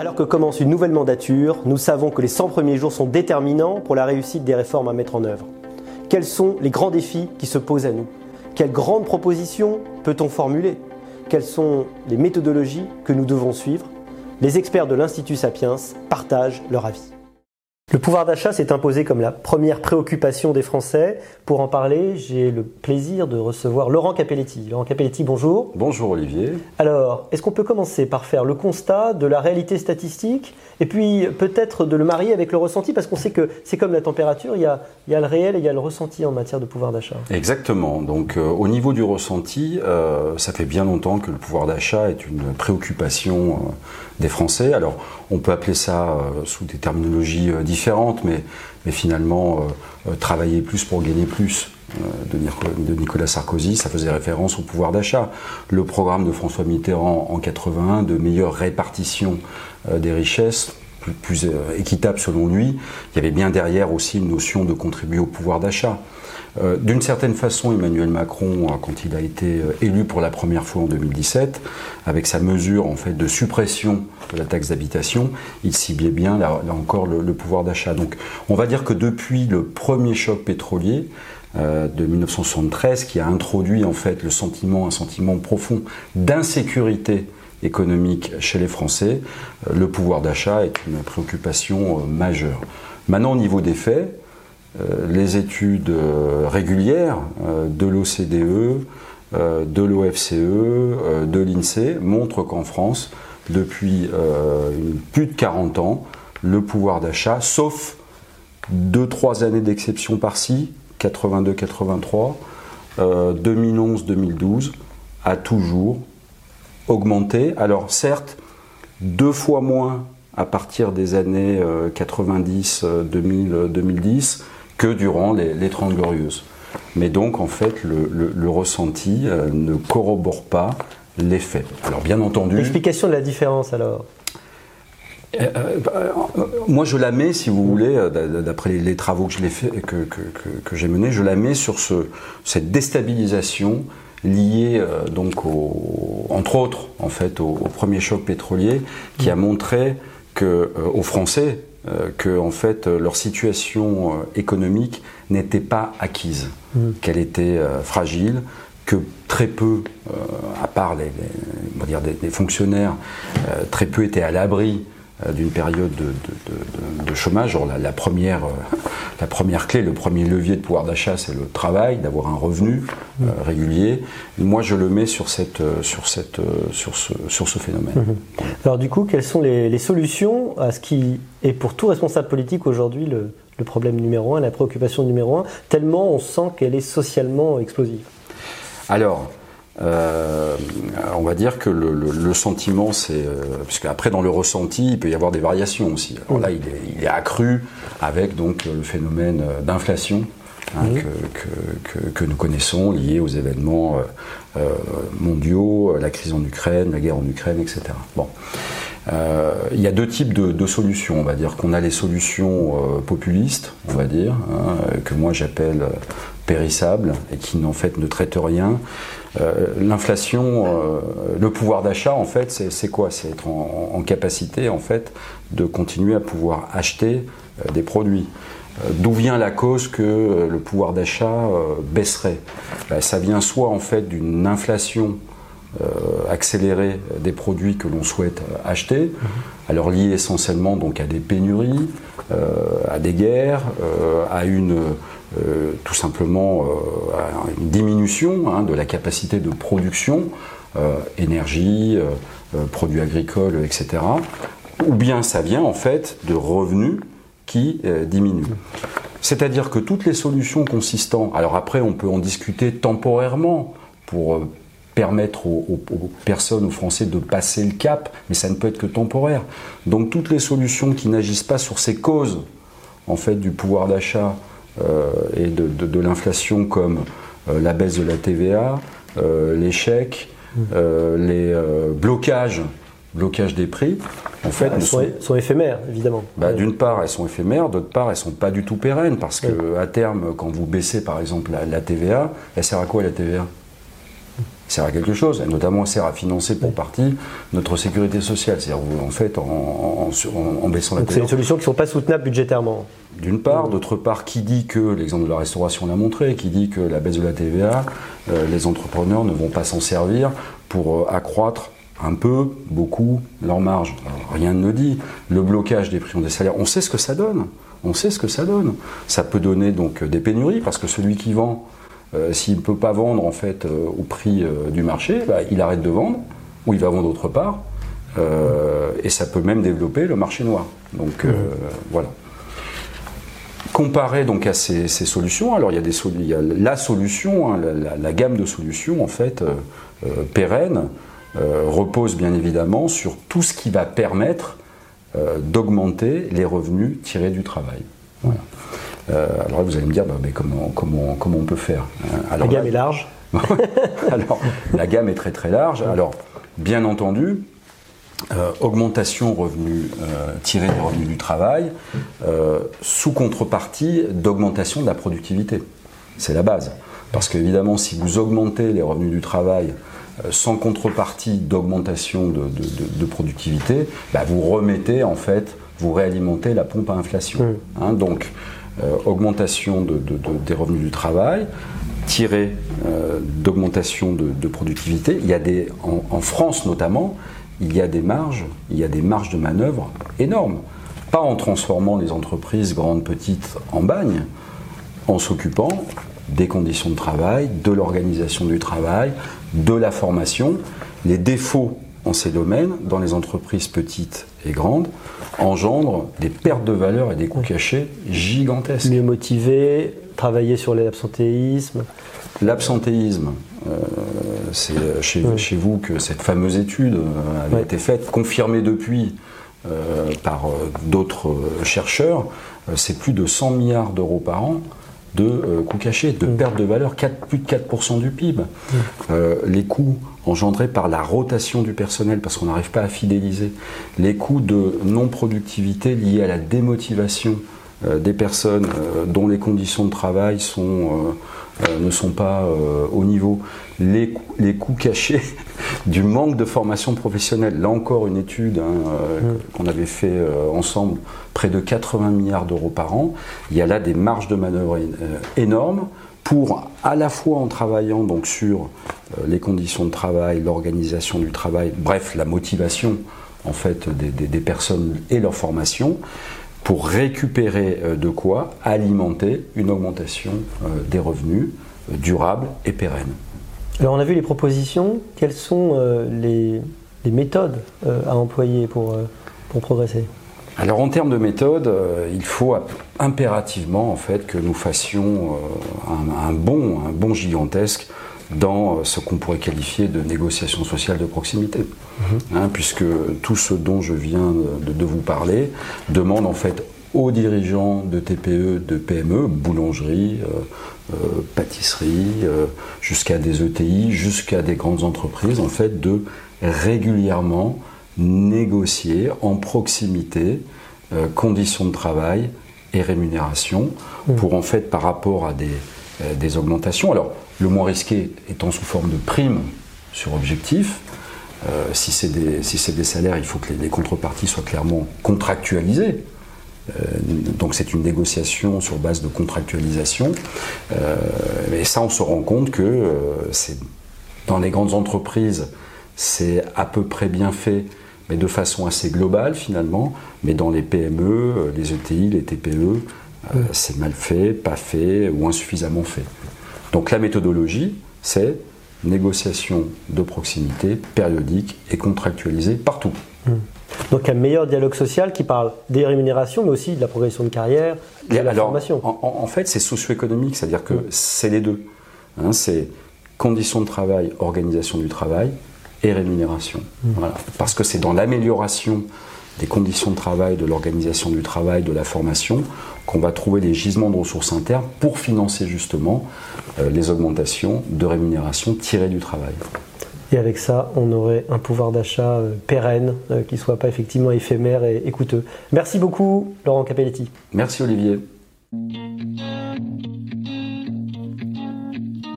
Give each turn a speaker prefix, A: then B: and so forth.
A: Alors que commence une nouvelle mandature, nous savons que les 100 premiers jours sont déterminants pour la réussite des réformes à mettre en œuvre. Quels sont les grands défis qui se posent à nous? Quelles grandes propositions peut-on formuler? Quelles sont les méthodologies que nous devons suivre? Les experts de l'Institut Sapiens partagent leur avis. Le pouvoir d'achat s'est imposé comme la première préoccupation des Français. Pour en parler, j'ai le plaisir de recevoir Laurent Capelletti. Laurent Capelletti, bonjour.
B: Bonjour Olivier.
A: Alors, est-ce qu'on peut commencer par faire le constat de la réalité statistique et puis peut-être de le marier avec le ressenti? Parce qu'on sait que c'est comme la température, il y, a, le réel et il y a le ressenti en matière de pouvoir d'achat.
B: Exactement. Donc euh, au niveau du ressenti, euh, ça fait bien longtemps que le pouvoir d'achat est une préoccupation euh, des Français. Alors on peut appeler ça sous des terminologies différentes, mais, finalement travailler plus pour gagner plus de Nicolas Sarkozy, ça faisait référence au pouvoir d'achat. Le programme de François Mitterrand en 81 de meilleure répartition des richesses, plus, équitable selon lui, il y avait bien derrière aussi une notion de contribuer au pouvoir d'achat. Euh, d'une certaine façon, Emmanuel Macron, euh, quand il a été euh, élu pour la première fois en 2017, avec sa mesure en fait de suppression de la taxe d'habitation, il ciblait bien là, encore le, pouvoir d'achat. Donc, on va dire que depuis le premier choc pétrolier, de 1973 qui a introduit en fait le sentiment, un sentiment profond d'insécurité économique chez les Français, le pouvoir d'achat est une préoccupation majeure. Maintenant, au niveau des faits, euh, les études euh, régulières euh, de l'OCDE, de l'OFCE, de l'INSEE montrent qu'en France, depuis plus de 40 ans, le pouvoir d'achat, sauf 2-3 années d'exception par-ci, 82-83, 2011-2012, a toujours augmenté. Alors certes, deux fois moins à partir des années 90, 2000, 2010, que durant les, les 30 glorieuses. Mais donc, en fait, le, ressenti euh, ne corrobore pas les faits. Alors, bien entendu.
A: L'explication de la différence, alors
B: euh, euh, moi, je la mets, si vous voulez, d'après les, travaux que, fait, que, que, j'ai menés, je la mets sur ce, cette déstabilisation liée, donc, entre autres, en fait, au, premier choc pétrolier, qui a montré que, aux Français, euh, que en fait leur situation euh, économique n'était pas acquise, mm. qu'elle était euh, fragile, que très peu, à part les, dire des, fonctionnaires, très peu étaient à l'abri d'une période de, chômage. la, première, la première clé, le premier levier de pouvoir d'achat, c'est le travail, d'avoir un revenu mm. régulier. moi, je le mets sur, cette, sur, cette, sur, ce, sur ce phénomène.
A: Mm-hmm. Alors du coup, quelles sont les, les solutions à ce qui et pour tout responsable politique aujourd'hui le, problème numéro un, la préoccupation numéro un, tellement on sent qu'elle est socialement explosive?
B: Alors, euh, on va dire que le, sentiment, c'est. Euh, puisque après, dans le ressenti, il peut y avoir des variations aussi. Alors là, il est, accru avec donc le phénomène d'inflation hein, que, nous connaissons, lié aux événements euh, mondiaux, la crise en Ukraine, la guerre en Ukraine, etc. Bon. Euh, il y a deux types de, solutions. On va dire qu'on a les solutions euh, populistes, on va dire, hein, que moi j'appelle euh, périssables et qui en fait ne traitent rien. L'inflation, le pouvoir d'achat, en fait, c'est quoi? C'est être en, capacité, en fait, de continuer à pouvoir acheter des produits. D'où vient la cause que le pouvoir d'achat baisserait? Ben, Ça vient soit en fait d'une inflation euh, accélérer des produits que l'on souhaite acheter, alors liés essentiellement donc à des pénuries, euh, à des guerres, euh, à une tout simplement à une diminution hein, de la capacité de production, énergie, produits agricoles, etc. Ou bien ça vient en fait de revenus qui diminuent. C'est-à-dire que toutes les solutions consistant, alors après on peut en discuter temporairement pour permettre aux, personnes, aux Français de passer le cap, mais ça ne peut être que temporaire. Donc toutes les solutions qui n'agissent pas sur ces causes, en fait, du pouvoir d'achat euh, et de, l'inflation, comme euh, la baisse de la TVA, euh, l'échec, les blocages blocage des prix,
A: en fait, elles sont, éphémères, évidemment.
B: Bah, d'une part, elles sont éphémères, d'autre part, elles sont pas du tout pérennes, parce que à terme, quand vous baissez par exemple la, la TVA, elle sert à quoi la TVA sert à quelque chose, et notamment sert à financer pour partie notre sécurité sociale. C'est-à-dire, en fait, en, en, en baissant la
A: Donc c'est une solution qui ne sont pas soutenables budgétairement.
B: D'une part, d'autre part, qui dit que, l'exemple de la restauration l'a montré, qui dit que la baisse de la TVA, euh, les entrepreneurs ne vont pas s'en servir pour euh, accroître un peu, beaucoup, leur marge. Alors, rien ne dit. Le blocage des prix des salaires, on sait ce que ça donne. On sait ce que ça donne. Ça peut donner donc des pénuries parce que celui qui vend, euh, s'il ne peut pas vendre en fait euh, au prix euh, du marché, bah, il arrête de vendre ou il va vendre autre part. Et ça peut même développer le marché noir. Donc voilà. Comparé donc à ces, solutions, alors il y a, des la solution, hein, la, la- gamme de solutions en fait pérenne repose bien évidemment sur tout ce qui va permettre d'augmenter les revenus tirés du travail. Euh, alors là, vous allez me dire, bah, mais comment, comment, comment on peut faire hein?
A: La gamme
B: là-
A: est large.
B: alors, la gamme est très très large. Alors, bien entendu, euh, augmentation revenus euh, tirée des revenus du travail, euh, sous contrepartie d'augmentation de la productivité. C'est la base. Parce qu'évidemment, si vous augmentez les revenus du travail sans contrepartie d'augmentation de, de- de- de productivité, bah, vous remettez en fait, vous réalimentez la pompe à inflation. Hein, donc, euh, augmentation de- de- de- des revenus du travail, tiré euh, d'augmentation de, productivité. Il y a des, en, en France notamment, il y a des marges, il y a des marges de manœuvre énormes. Pas en transformant les entreprises grandes, petites en bagne, en s'occupant des conditions de travail, de l'organisation du travail, de la formation. Les défauts en ces domaines, dans les entreprises petites et grandes, engendrent des pertes de valeur et des coûts cachés gigantesques.
A: Mieux motivé, travailler sur l'absentéisme.
B: L'absentéisme, euh, c'est chez, chez vous que cette fameuse étude euh, avait été faite, confirmée depuis euh, par euh, d'autres euh, chercheurs, euh, c'est plus de 100 milliards d'euros par an de euh, coûts cachés, de perte de valeur, 4, plus de 4% du PIB. Euh, les coûts engendrés par la rotation du personnel, parce qu'on n'arrive pas à fidéliser, les coûts de non-productivité liés à la démotivation des personnes euh, dont les conditions de travail sont, euh, euh, ne sont pas euh, au niveau, les, coûts- les coûts cachés du manque de formation professionnelle. Là encore, une étude hein, euh, qu'on avait fait euh, ensemble, près de 80 milliards d'euros par an. Il y a là des marges de manœuvre euh, énormes pour, à la fois en travaillant donc sur euh, les conditions de travail, l'organisation du travail, bref, la motivation en fait des, des- des personnes et leur formation, pour récupérer euh, de quoi alimenter une augmentation euh, des revenus euh, durables et pérennes.
A: Alors on a vu les propositions. Quelles sont les, les méthodes à employer pour, pour progresser?
B: Alors en termes de méthode, il faut impérativement en fait que nous fassions un, un bond, un bond gigantesque dans euh, ce qu'on pourrait qualifier de négociation sociale de proximité, Hein, puisque tout ce dont je viens de, de vous parler demande en fait aux dirigeants de TPE, de PME, boulangerie, euh, euh, pâtisserie, euh, jusqu'à des ETI, jusqu'à des grandes entreprises, en fait, de régulièrement négocier en proximité conditions de travail et rémunération pour en fait par rapport à des, des augmentations. Alors le moins risqué étant sous forme de primes sur objectif. Euh, si c'est des, salaires, il faut que les, contreparties soient clairement contractualisées. Euh, donc c'est une négociation sur base de contractualisation. Euh, et ça, on se rend compte que euh, dans les grandes entreprises, c'est à peu près bien fait, mais de façon assez globale finalement. Mais dans les PME, euh, les ETI, les TPE, euh, c'est mal fait, pas fait ou insuffisamment fait. Donc la méthodologie, c'est négociation de proximité périodique et contractualisée partout.
A: Donc un meilleur dialogue social qui parle des rémunérations, mais aussi de la progression de carrière, de
B: Et
A: la
B: alors,
A: formation.
B: En, fait, c'est socio-économique, c'est-à-dire que c'est les deux. Hein, c'est conditions de travail, organisation du travail et rémunération. Voilà. Parce que c'est dans l'amélioration des conditions de travail, de l'organisation du travail, de la formation, qu'on va trouver les gisements de ressources internes pour financer justement euh, les augmentations de rémunération tirées du travail.
A: Et avec ça, on aurait un pouvoir d'achat euh, pérenne, euh, qui ne soit pas effectivement éphémère et, et coûteux. Merci beaucoup, Laurent Capelletti.
B: Merci Olivier.